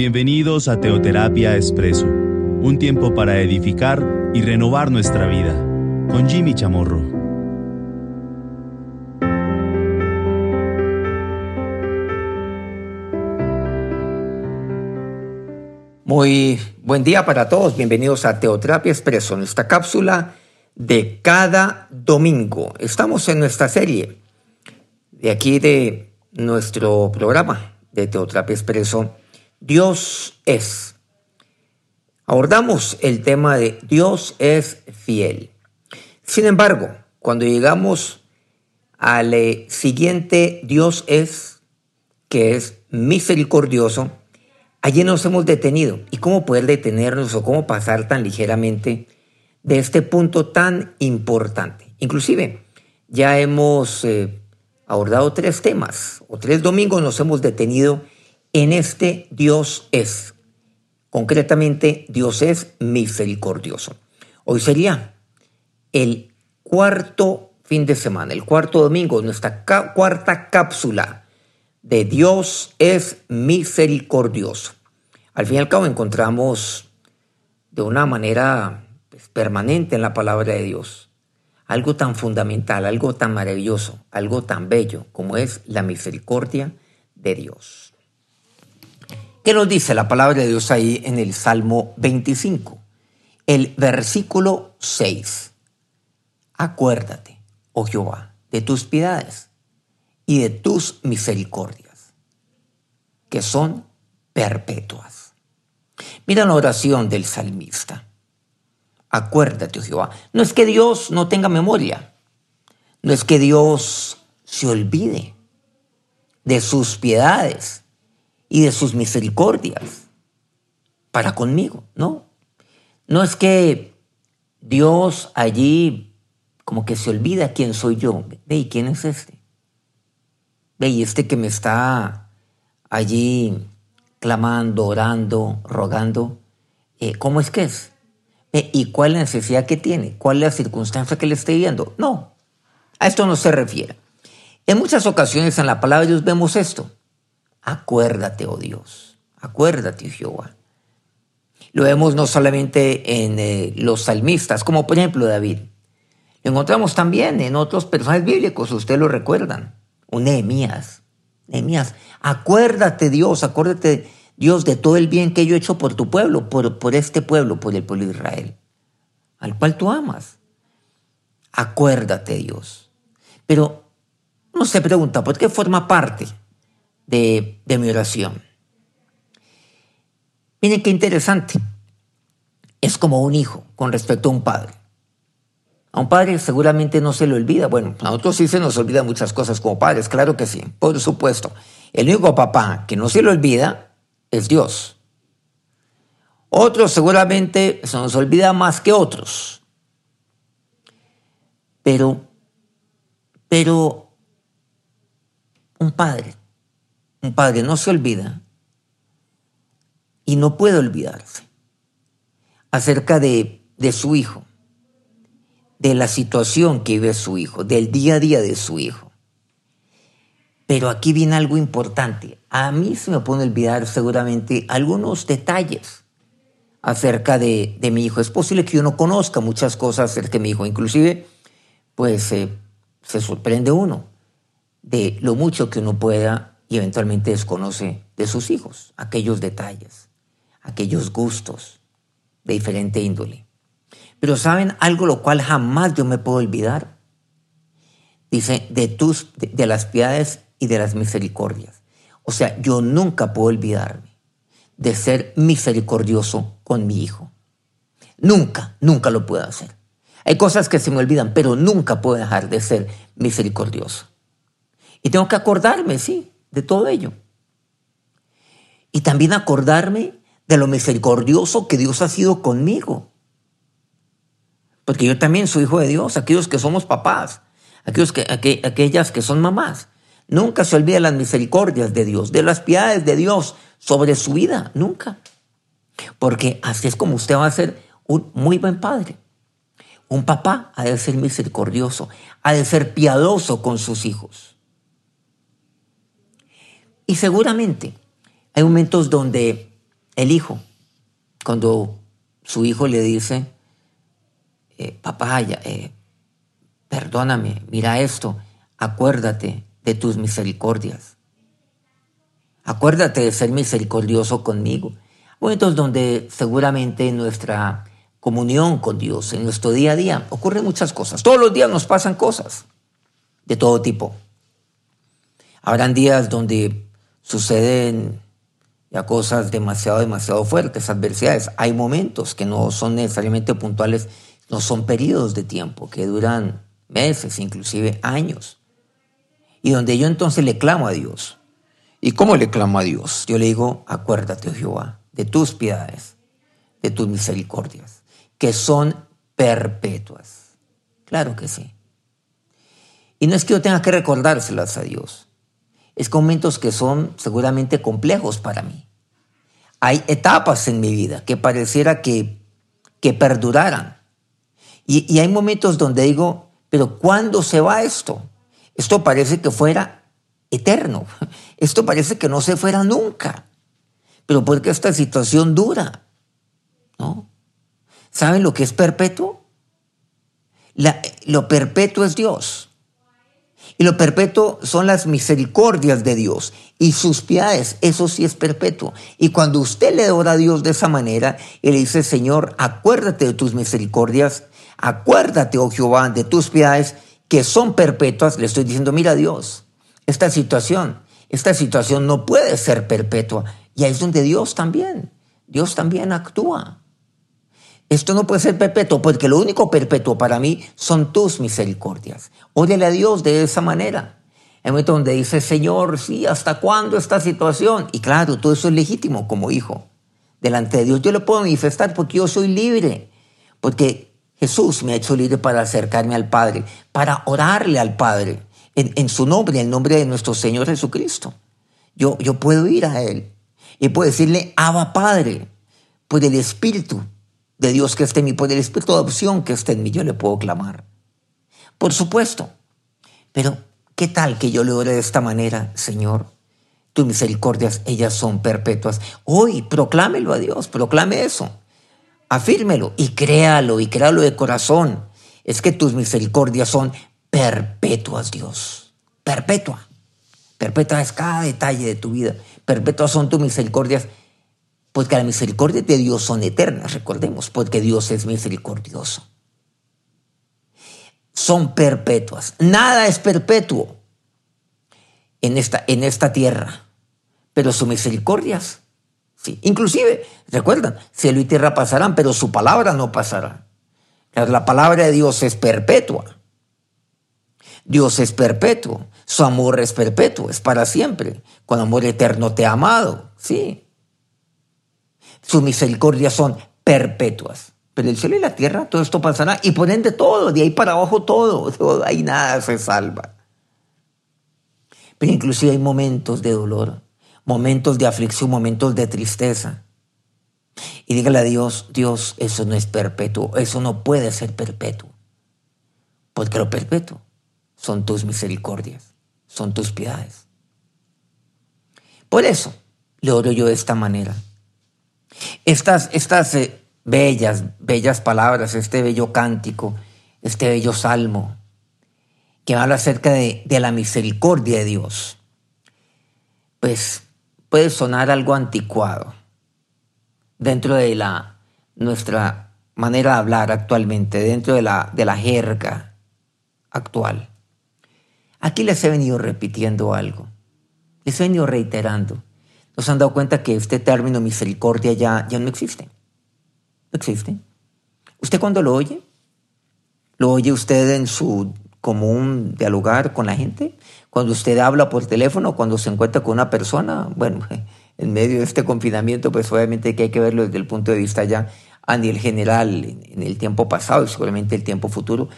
Bienvenidos a Teoterapia Expreso, un tiempo para edificar y renovar nuestra vida, con Jimmy Chamorro. Muy buen día para todos, bienvenidos a Teoterapia Expreso, nuestra cápsula de cada domingo. Estamos en nuestra serie de aquí de nuestro programa de Teoterapia Expreso, Dios es. Abordamos el tema de Dios es fiel. Sin embargo, cuando llegamos al siguiente Dios es, que es misericordioso, allí nos hemos detenido. ¿Y cómo poder detenernos o cómo pasar tan ligeramente de este punto tan importante? Inclusive, ya hemos eh, abordado tres temas o tres domingos nos hemos detenido en este Dios es. Concretamente, Dios es misericordioso. Hoy sería el cuarto fin de semana, el cuarto domingo, nuestra cuarta cápsula de Dios es misericordioso. Al fin y al cabo encontramos de una manera pues, permanente en la palabra de Dios algo tan fundamental, algo tan maravilloso, algo tan bello como es la misericordia de Dios. ¿Qué nos dice la palabra de Dios ahí en el Salmo 25? El versículo 6. Acuérdate, oh Jehová, de tus piedades y de tus misericordias, que son perpetuas. Mira la oración del salmista. Acuérdate, oh Jehová. No es que Dios no tenga memoria, no es que Dios se olvide de sus piedades y de sus misericordias para conmigo, ¿no? No es que Dios allí como que se olvida quién soy yo. Ve, ¿y quién es este? Ve, y este que me está allí clamando, orando, rogando, eh, ¿cómo es que es? ¿Y cuál es la necesidad que tiene? ¿Cuál es la circunstancia que le esté viendo? No, a esto no se refiere. En muchas ocasiones en la palabra de Dios vemos esto. Acuérdate, oh Dios, acuérdate, oh Jehová. Lo vemos no solamente en eh, los salmistas, como por ejemplo David. Lo encontramos también en otros personajes bíblicos, ustedes lo recuerdan. Un Nehemías. Nehemías, acuérdate Dios, acuérdate Dios de todo el bien que yo he hecho por tu pueblo, por, por este pueblo, por el pueblo de Israel, al cual tú amas. Acuérdate Dios. Pero no se pregunta, ¿por qué forma parte de, mi oración. Miren qué interesante. Es como un hijo con respecto a un padre. A un padre seguramente no se le olvida. Bueno, a nosotros sí se nos olvidan muchas cosas como padres, claro que sí, por supuesto. El único papá que no se le olvida es Dios. Otros seguramente se nos olvida más que otros. Pero, pero un padre un padre no se olvida y no puede olvidarse acerca de, de su hijo, de la situación que vive su hijo, del día a día de su hijo. Pero aquí viene algo importante. A mí se me pueden olvidar seguramente algunos detalles acerca de, de, mi hijo. Es posible que yo no conozca muchas cosas acerca de mi hijo. Inclusive, pues eh, se sorprende uno de lo mucho que uno pueda y eventualmente desconoce de sus hijos aquellos detalles, aquellos gustos de diferente índole. Pero saben algo lo cual jamás yo me puedo olvidar. Dice, de tus, de, las piedades y de las misericordias. O sea, yo nunca puedo olvidarme de ser misericordioso con mi hijo. Nunca, nunca lo puedo hacer. Hay cosas que se me olvidan, pero nunca puedo dejar de ser misericordioso. Y tengo que acordarme, sí, de todo ello. Y también acordarme de lo misericordioso que Dios ha sido conmigo. Porque yo también soy hijo de Dios, aquellos que somos papás, aquellos que, aquellas que son mamás. Nunca se olvida las misericordias de Dios, de las piedades de Dios sobre su vida, nunca. Porque así es como usted va a ser un muy buen padre. Un papá ha de ser misericordioso, ha de ser piadoso con sus hijos. Y seguramente hay momentos donde el hijo, cuando su hijo le dice, eh, papá, eh, perdóname, mira esto, acuérdate de tus misericordias. Acuérdate de ser misericordioso conmigo. Momentos donde seguramente nuestra comunión con Dios, en nuestro día a día, ocurren muchas cosas. Todos los días nos pasan cosas de todo tipo. Habrán días donde suceden ya cosas demasiado, demasiado fuertes, adversidades. Hay momentos que no son necesariamente puntuales, no son periodos de tiempo, que duran meses, inclusive años. Y donde yo entonces le clamo a Dios. ¿Y cómo le clamo a Dios? Yo le digo, acuérdate, oh Jehová, de tus piedades, de tus misericordias, que son perpetuas. Claro que sí. Y no es que yo tenga que recordárselas a Dios. Es que momentos que son seguramente complejos para mí. Hay etapas en mi vida que pareciera que, que perduraran. Y, hay momentos donde digo, pero ¿cuándo se va esto? Esto parece que fuera eterno. Esto parece que no se fuera nunca. Pero porque esta situación dura, ¿no? ¿Saben lo que es perpetuo? lo perpetuo es Dios. Y lo perpetuo son las misericordias de Dios y sus piedades. Eso sí es perpetuo. Y cuando usted le ora a Dios de esa manera y le dice, Señor, acuérdate de tus misericordias, acuérdate, oh Jehová, de tus piedades que son perpetuas, le estoy diciendo, mira Dios, esta situación, esta situación no puede ser perpetua. Y ahí es donde Dios también, Dios también actúa. Esto no puede ser perpetuo, porque lo único perpetuo para mí son tus misericordias. Óyele a Dios de esa manera. En momento donde dice, Señor, sí, ¿hasta cuándo esta situación? Y claro, todo eso es legítimo como hijo. Delante de Dios yo le puedo manifestar porque yo soy libre. Porque Jesús me ha hecho libre para acercarme al Padre, para orarle al Padre en, su nombre, en el nombre de nuestro Señor Jesucristo. Yo, yo puedo ir a Él y puedo decirle, Abba Padre, por el Espíritu de Dios que esté en mí, por el Espíritu de adopción que esté en mí, yo le puedo clamar. Por supuesto. Pero, ¿qué tal que yo le ore de esta manera, Señor? Tus misericordias, ellas son perpetuas. Hoy, proclámelo a Dios, proclame eso afírmelo y créalo y créalo de corazón. Es que tus misericordias son perpetuas, Dios. Perpetua. Perpetua es cada detalle de tu vida. Perpetuas son tus misericordias, porque las misericordias de Dios son eternas, recordemos, porque Dios es misericordioso. Son perpetuas. Nada es perpetuo en esta, en esta tierra, pero sus misericordias Sí. Inclusive, recuerdan, cielo y tierra pasarán, pero su palabra no pasará. La palabra de Dios es perpetua. Dios es perpetuo. Su amor es perpetuo, es para siempre. Con amor eterno te ha amado. Sí. Sus misericordias son perpetuas. Pero el cielo y la tierra, todo esto pasará. Y por ende todo, de ahí para abajo todo. todo ahí nada se salva. Pero inclusive hay momentos de dolor momentos de aflicción, momentos de tristeza. Y dígale a Dios, Dios, eso no es perpetuo, eso no puede ser perpetuo. Porque lo perpetuo son tus misericordias, son tus piedades. Por eso le oro yo de esta manera. Estas, estas eh, bellas, bellas palabras, este bello cántico, este bello salmo, que habla acerca de, de la misericordia de Dios, pues puede sonar algo anticuado dentro de la, nuestra manera de hablar actualmente, dentro de la, de la jerga actual. Aquí les he venido repitiendo algo, les he venido reiterando. ¿Nos han dado cuenta que este término misericordia ya, ya no existe? No existe. ¿Usted cuando lo oye? ¿Lo oye usted en su común dialogar con la gente? Cuando usted habla por teléfono, cuando se encuentra con una persona, bueno, en medio de este confinamiento, pues obviamente que hay que verlo desde el punto de vista ya a nivel general, en el tiempo pasado y seguramente el tiempo futuro.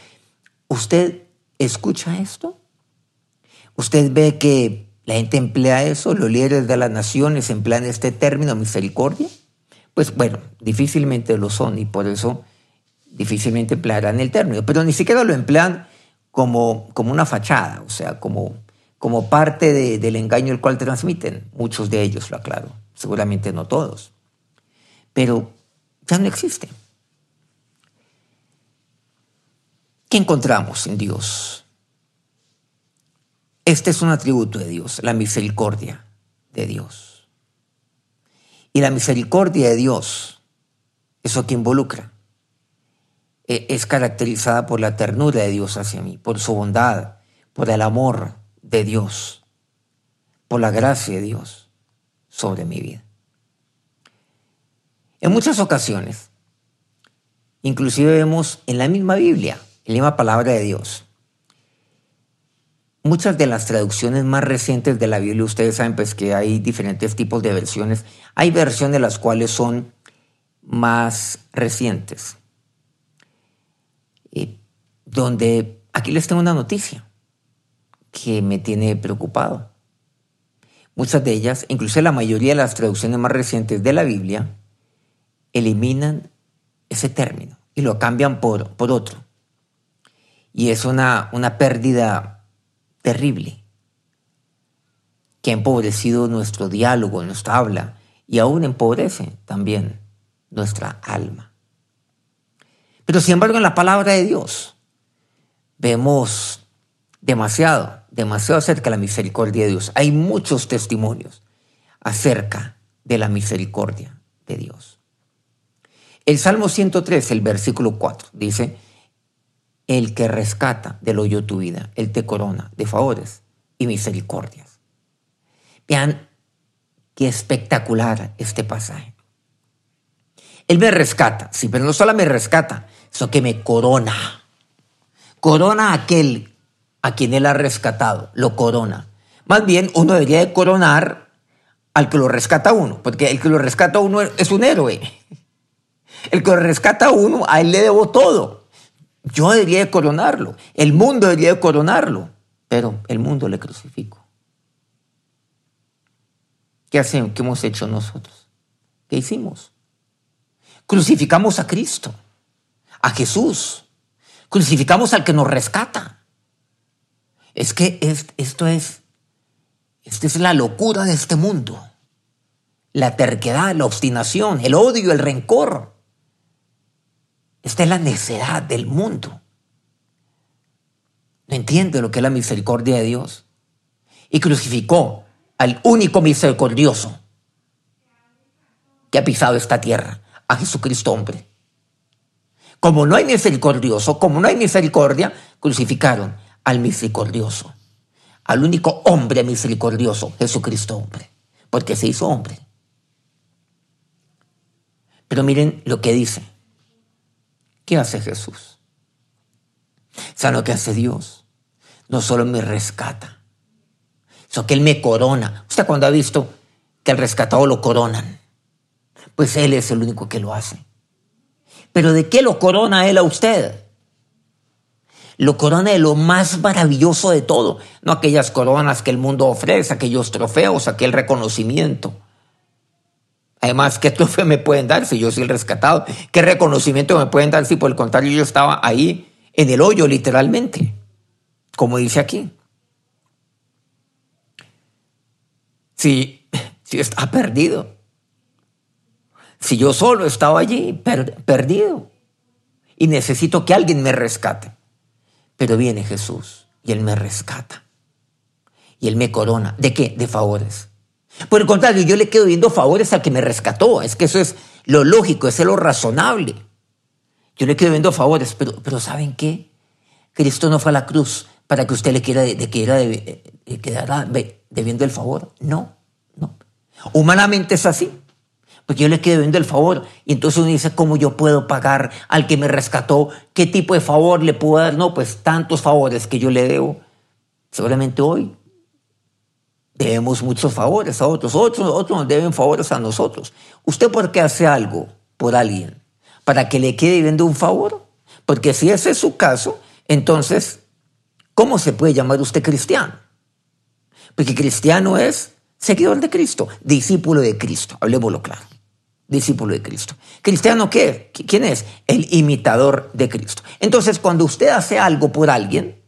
¿Usted escucha esto? ¿Usted ve que la gente emplea eso? ¿Los líderes de las naciones emplean este término misericordia? Pues bueno, difícilmente lo son y por eso difícilmente emplearán el término, pero ni siquiera lo emplean como, como una fachada, o sea, como, como parte del engaño el cual transmiten. Muchos de ellos, lo aclaro, seguramente no todos. pero ya no existe. ¿Qué encontramos en Dios? Este es un atributo de Dios, la misericordia de Dios. Y la misericordia de Dios, eso que involucra, e, es caracterizada por la ternura de Dios hacia mí, por su bondad, por el amor de Dios, por la gracia de Dios sobre mi vida. En muchas ocasiones, inclusive vemos en la misma Biblia, en la misma palabra de Dios, muchas de las traducciones más recientes de la Biblia, ustedes saben pues que hay diferentes tipos de versiones, hay versiones las cuales son más recientes, donde aquí les tengo una noticia que me tiene preocupado. Muchas de ellas, incluso la mayoría de las traducciones más recientes de la Biblia, eliminan ese término y lo cambian por, por otro. Y es una, una pérdida terrible que ha empobrecido nuestro diálogo, nuestra habla y aún empobrece también nuestra alma. Pero sin embargo en la palabra de Dios vemos demasiado, demasiado acerca de la misericordia de Dios. Hay muchos testimonios acerca de la misericordia de Dios. El Salmo 103, el versículo 4, dice, el que rescata del hoyo tu vida, Él te corona de favores y misericordias. Vean qué espectacular este pasaje. Él me rescata, sí, pero no solo me rescata, sino que me corona. Corona a aquel a quien Él ha rescatado, lo corona. Más bien, uno debería de coronar al que lo rescata a uno, porque el que lo rescata a uno es un héroe. El que lo rescata a uno, a él le debo todo. Yo debería de coronarlo, el mundo debería de coronarlo, pero el mundo le crucificó. ¿Qué hacemos? ¿Qué hemos hecho nosotros? ¿Qué hicimos? Crucificamos a Cristo, a Jesús. Crucificamos al que nos rescata. Es que esto es, esta es la locura de este mundo. La terquedad, la obstinación, el odio, el rencor. Esta es la necedad del mundo. No entiende lo que es la misericordia de Dios. Y crucificó al único misericordioso que ha pisado esta tierra, a Jesucristo hombre. Como no hay misericordioso, como no hay misericordia, crucificaron al misericordioso, al único hombre misericordioso, Jesucristo hombre, porque se hizo hombre. Pero miren lo que dice. ¿Qué hace Jesús? ¿Saben lo que hace Dios? No solo me rescata, sino que Él me corona. Usted cuando ha visto que al rescatado lo coronan, pues Él es el único que lo hace. Pero ¿de qué lo corona Él a usted? Lo corona de lo más maravilloso de todo, no aquellas coronas que el mundo ofrece, aquellos trofeos, aquel reconocimiento Además, ¿qué trofeo me pueden dar si yo soy el rescatado? ¿Qué reconocimiento me pueden dar si por el contrario yo estaba ahí en el hoyo literalmente? Como dice aquí. Si, si está perdido. Si yo solo estaba allí, perdido. Y necesito que alguien me rescate. Pero viene Jesús y Él me rescata. Y Él me corona. ¿De qué? De favores. Por el contrario, yo le quedo viendo favores al que me rescató. Es que eso es lo lógico, es lo razonable. Yo le quedo viendo favores, pero, pero ¿saben qué? Cristo no fue a la cruz para que usted le quiera de, de, de, quedara debiendo el favor. No, no. Humanamente es así. Porque yo le quedo viendo el favor. Y entonces uno dice, ¿cómo yo puedo pagar al que me rescató? ¿Qué tipo de favor le puedo dar? No, pues tantos favores que yo le debo. Seguramente hoy debemos muchos favores a otros, otros, otros nos deben favores a nosotros. ¿Usted por qué hace algo por alguien? ¿Para que le quede viendo un favor? Porque si ese es su caso, entonces, ¿cómo se puede llamar usted cristiano? Porque cristiano es seguidor de Cristo, discípulo de Cristo, hablemoslo claro, discípulo de Cristo. ¿Cristiano qué? ¿Quién es? El imitador de Cristo. Entonces, cuando usted hace algo por alguien,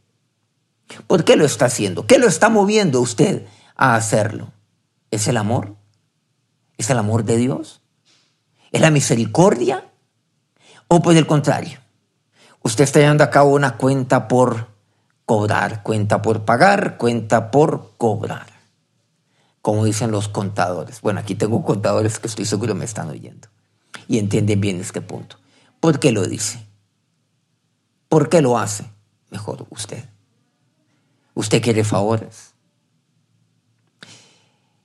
¿por qué lo está haciendo? ¿Qué lo está moviendo usted a hacerlo. ¿Es el amor? ¿Es el amor de Dios? ¿Es la misericordia? ¿O por el contrario? Usted está llevando a cabo una cuenta por cobrar, cuenta por pagar, cuenta por cobrar. Como dicen los contadores. Bueno, aquí tengo contadores que estoy seguro me están oyendo y entienden bien este punto. ¿Por qué lo dice? ¿Por qué lo hace? Mejor usted. Usted quiere favores.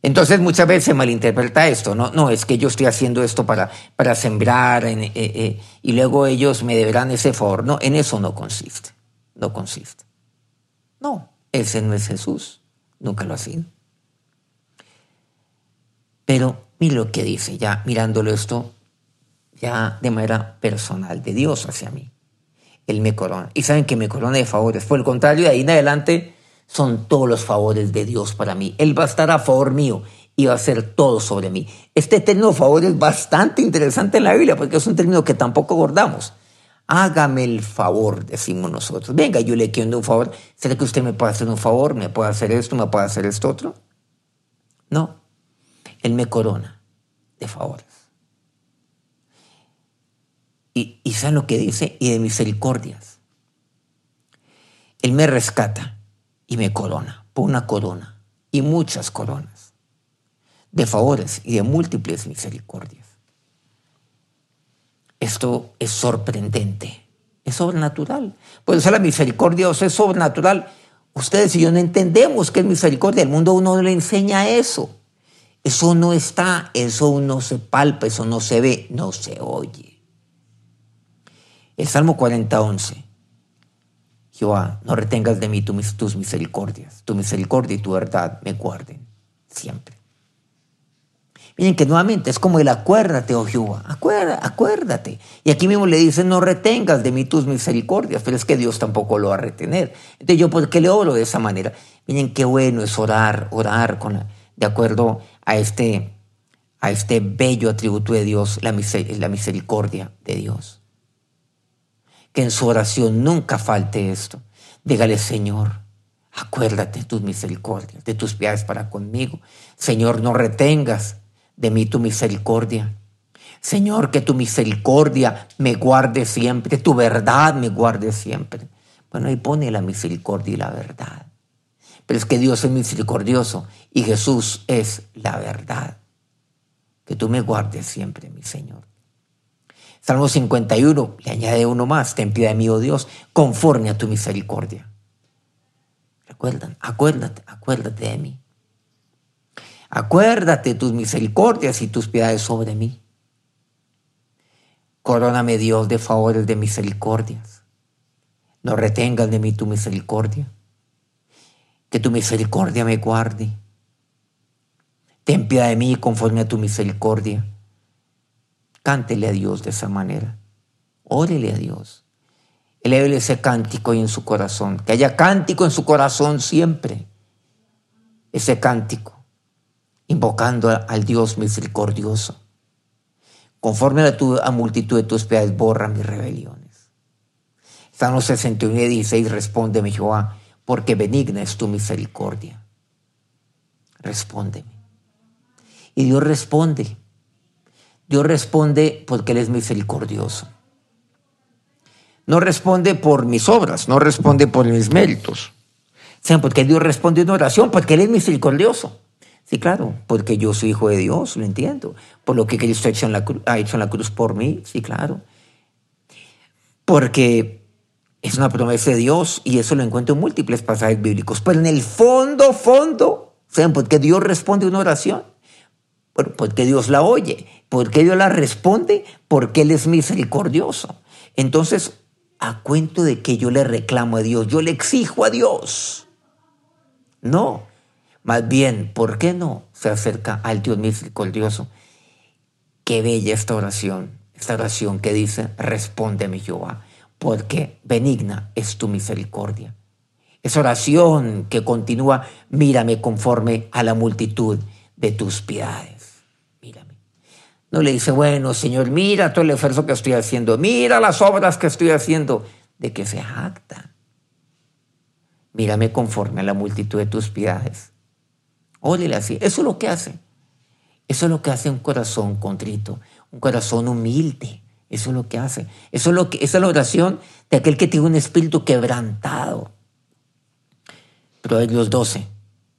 Entonces muchas veces se malinterpreta esto, ¿no? No, es que yo estoy haciendo esto para, para sembrar eh, eh, y luego ellos me deberán ese favor. No, en eso no consiste, no consiste. No, ese no es Jesús, nunca lo ha sido. Pero mire lo que dice, ya mirándolo esto, ya de manera personal, de Dios hacia mí. Él me corona. Y saben que me corona de favores. Por el contrario, de ahí en adelante son todos los favores de Dios para mí. Él va a estar a favor mío y va a hacer todo sobre mí. Este término favor es bastante interesante en la Biblia porque es un término que tampoco abordamos. Hágame el favor, decimos nosotros. Venga, yo le quiero un favor. ¿Será que usted me puede hacer un favor? ¿Me puede hacer esto? ¿Me puede hacer esto otro? No. Él me corona de favores. Y, y ¿saben lo que dice? Y de misericordias. Él me rescata y me corona, por una corona y muchas coronas de favores y de múltiples misericordias. Esto es sorprendente, es sobrenatural. Por eso la misericordia es sobrenatural. Ustedes y yo no entendemos qué es misericordia. El mundo uno le enseña eso. Eso no está, eso no se palpa, eso no se ve, no se oye. El Salmo 40, 11. Jehová, no retengas de mí tus misericordias. Tu misericordia y tu verdad me guarden siempre. Miren que nuevamente es como el acuérdate, oh Jehová, acuérdate. Y aquí mismo le dice, no retengas de mí tus misericordias, pero es que Dios tampoco lo va a retener. Entonces yo, ¿por qué le oro de esa manera? Miren qué bueno es orar, orar con, de acuerdo a este, a este bello atributo de Dios, la misericordia de Dios que en su oración nunca falte esto. Dígale, Señor, acuérdate de tus misericordias, de tus piedades para conmigo. Señor, no retengas de mí tu misericordia. Señor, que tu misericordia me guarde siempre, tu verdad me guarde siempre. Bueno, ahí pone la misericordia y la verdad. Pero es que Dios es misericordioso y Jesús es la verdad. Que tú me guardes siempre, mi Señor. Salmo 51 le añade uno más, ten piedad de mí, oh Dios, conforme a tu misericordia. Recuerdan, acuérdate, acuérdate de mí. Acuérdate tus misericordias y tus piedades sobre mí. Coróname, Dios, de favores de misericordias. No retengas de mí tu misericordia. Que tu misericordia me guarde. Ten piedad de mí conforme a tu misericordia Cántele a Dios de esa manera. Órele a Dios. Eleve ese cántico ahí en su corazón. Que haya cántico en su corazón siempre. Ese cántico. Invocando al Dios misericordioso. Conforme a tu a multitud de tus piedades, borra mis rebeliones. Salmo 61 y 16, respóndeme Jehová, porque benigna es tu misericordia. Respóndeme. Y Dios responde. Dios responde porque Él es misericordioso. No responde por mis obras, no responde por mis méritos. ¿Saben por qué Dios responde una oración? Porque Él es misericordioso. Sí, claro, porque yo soy hijo de Dios, lo entiendo. Por lo que Cristo ha hecho en la, cruz por mí, sí, claro. Porque es una promesa de Dios y eso lo encuentro en múltiples pasajes bíblicos. Pero en el fondo, fondo, ¿saben por qué Dios responde una oración? Porque Dios la oye, porque Dios la responde, porque Él es misericordioso. Entonces, a cuento de que yo le reclamo a Dios, yo le exijo a Dios. No, más bien, ¿por qué no se acerca al Dios misericordioso? Qué bella esta oración, esta oración que dice, respóndeme Jehová, porque benigna es tu misericordia. Esa oración que continúa, mírame conforme a la multitud de tus piedades. No le dice, bueno, Señor, mira todo el esfuerzo que estoy haciendo, mira las obras que estoy haciendo, de que se jacta. Mírame conforme a la multitud de tus piedades. Órale así. Eso es lo que hace. Eso es lo que hace un corazón contrito, un corazón humilde. Eso es lo que hace. Eso es, lo que, esa es la oración de aquel que tiene un espíritu quebrantado. Proverbios 12,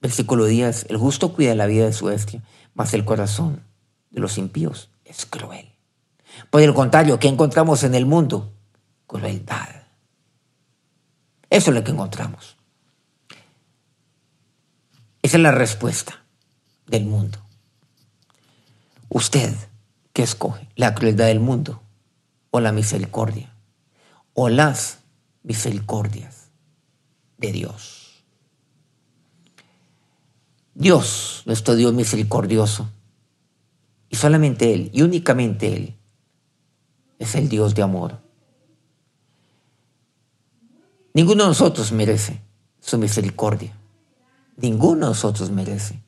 versículo 10. El justo cuida la vida de su bestia, mas el corazón de los impíos es cruel. Por el contrario, ¿qué encontramos en el mundo? Crueldad. Eso es lo que encontramos. Esa es la respuesta del mundo. Usted, ¿qué escoge? ¿La crueldad del mundo o la misericordia? ¿O las misericordias de Dios? Dios, nuestro Dios misericordioso, y solamente Él, y únicamente Él, es el Dios de amor. Ninguno de nosotros merece su misericordia. Ninguno de nosotros merece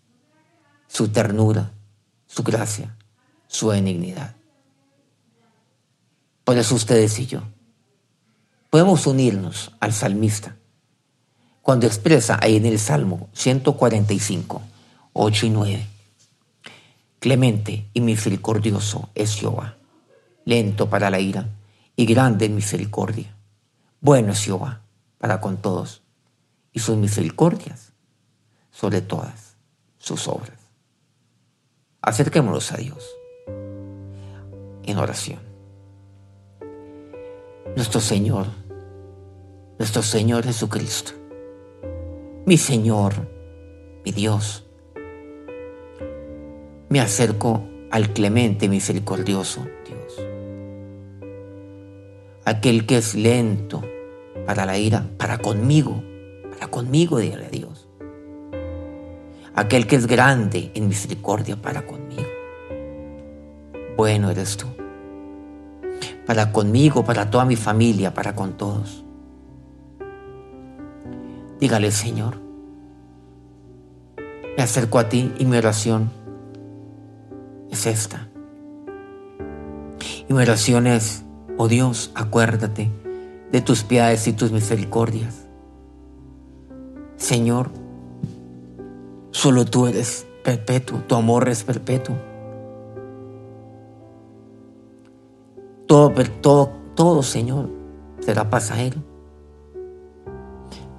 su ternura, su gracia, su benignidad. Por eso ustedes y yo podemos unirnos al salmista cuando expresa ahí en el Salmo 145, 8 y 9. Clemente y misericordioso es Jehová, lento para la ira y grande en misericordia. Bueno es Jehová para con todos y sus misericordias sobre todas sus obras. Acerquémonos a Dios en oración. Nuestro Señor, nuestro Señor Jesucristo, mi Señor, mi Dios, me acerco al clemente misericordioso Dios, aquel que es lento para la ira, para conmigo, para conmigo, dígale a Dios, aquel que es grande en misericordia para conmigo. Bueno eres tú, para conmigo, para toda mi familia, para con todos. Dígale, Señor, me acerco a ti y mi oración es esta. Y mi oración es, oh Dios, acuérdate de tus piedades y tus misericordias. Señor, solo tú eres perpetuo, tu amor es perpetuo. Todo, todo, todo, Señor, será pasajero.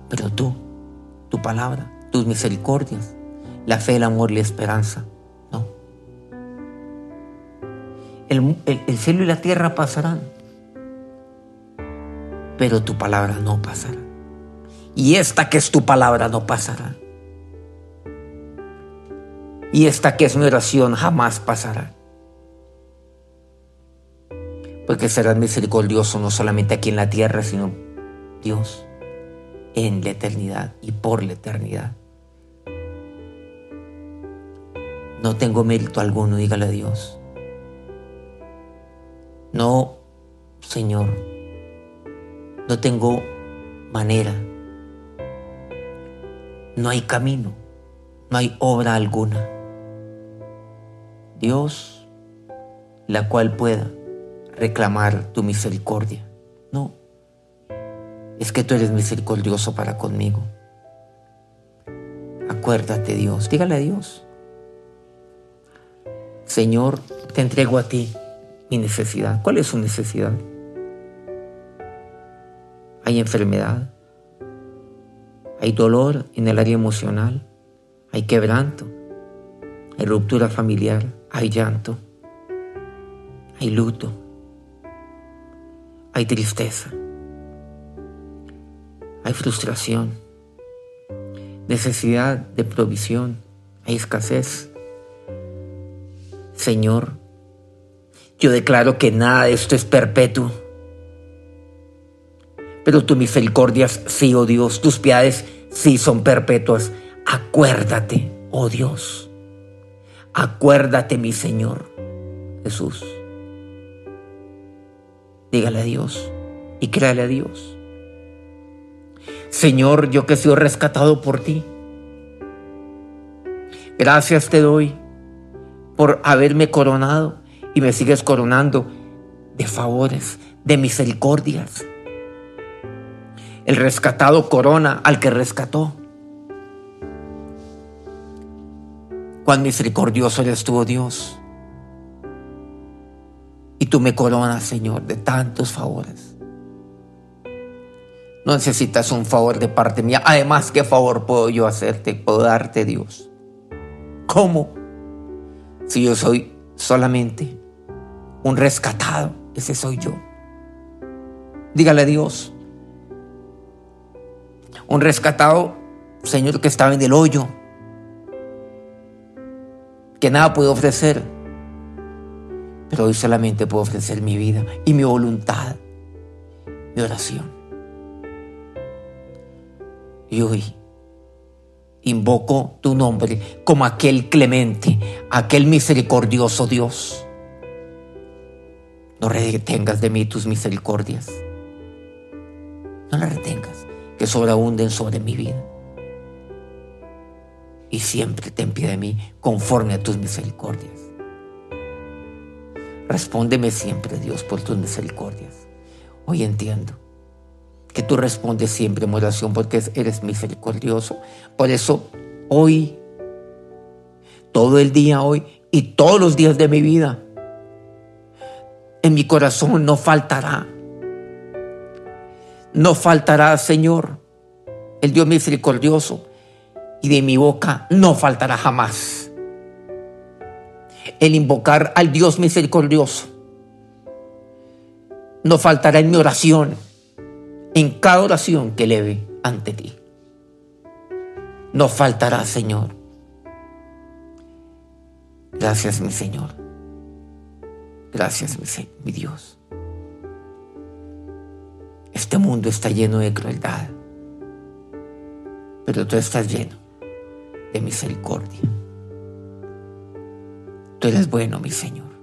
Pero tú, tu palabra, tus misericordias, la fe, el amor y la esperanza el, cielo y la tierra pasarán, pero tu palabra no pasará. Y esta que es tu palabra no pasará. Y esta que es mi oración jamás pasará. Porque serás misericordioso no solamente aquí en la tierra, sino Dios en la eternidad y por la eternidad. No tengo mérito alguno, dígale a Dios. No, Señor, no tengo manera. No hay camino, no hay obra alguna. Dios, la cual pueda reclamar tu misericordia. No, es que tú eres misericordioso para conmigo. Acuérdate Dios, dígale a Dios. Señor, te entrego a ti mi necesidad. ¿Cuál es su necesidad? Hay enfermedad, hay dolor en el área emocional, hay quebranto, hay ruptura familiar, hay llanto, hay luto, hay tristeza, hay frustración, necesidad de provisión, hay escasez. Señor, yo declaro que nada de esto es perpetuo. Pero tu misericordias sí, oh Dios, tus piedades sí son perpetuas. Acuérdate, oh Dios. Acuérdate, mi Señor Jesús. Dígale a Dios y créale a Dios. Señor, yo que soy rescatado por ti. Gracias te doy por haberme coronado y me sigues coronando de favores, de misericordias. El rescatado corona al que rescató. Cuán misericordioso eres tú, oh Dios. Y tú me coronas, Señor, de tantos favores. No necesitas un favor de parte mía. Además, ¿qué favor puedo yo hacerte? Puedo darte, Dios. ¿Cómo? Si yo soy solamente un rescatado, ese soy yo. Dígale a Dios. Un rescatado, Señor, que estaba en el hoyo, que nada puedo ofrecer, pero hoy solamente puedo ofrecer mi vida y mi voluntad, mi oración. Y hoy invoco tu nombre como aquel clemente, aquel misericordioso Dios. No retengas de mí tus misericordias. No las retengas, que sobreabunden sobre mi vida. Y siempre ten pie de mí conforme a tus misericordias. Respóndeme siempre, Dios, por tus misericordias. Hoy entiendo que tú respondes siempre en oración porque eres misericordioso. Por eso hoy, todo el día hoy y todos los días de mi vida, en mi corazón no faltará. No faltará, Señor, el Dios misericordioso, y de mi boca no faltará jamás el invocar al Dios misericordioso. No faltará en mi oración en cada oración que eleve ante ti. No faltará, Señor. Gracias, mi Señor. Gracias, mi, mi Dios. Este mundo está lleno de crueldad, pero tú estás lleno de misericordia. Tú eres bueno, mi Señor.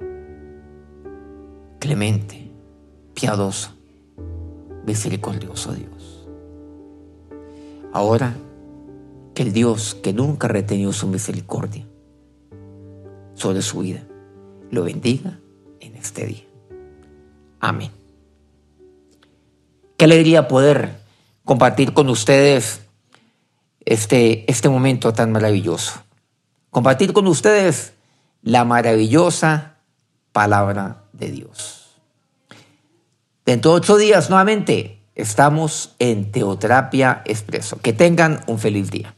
Clemente, piadoso misericordioso Dios. Ahora, que el Dios que nunca ha retenido su misericordia sobre su vida, lo bendiga en este día. Amén. Qué alegría poder compartir con ustedes este, este momento tan maravilloso. Compartir con ustedes la maravillosa palabra de Dios. Dentro de ocho días nuevamente estamos en Teoterapia Expreso. Que tengan un feliz día.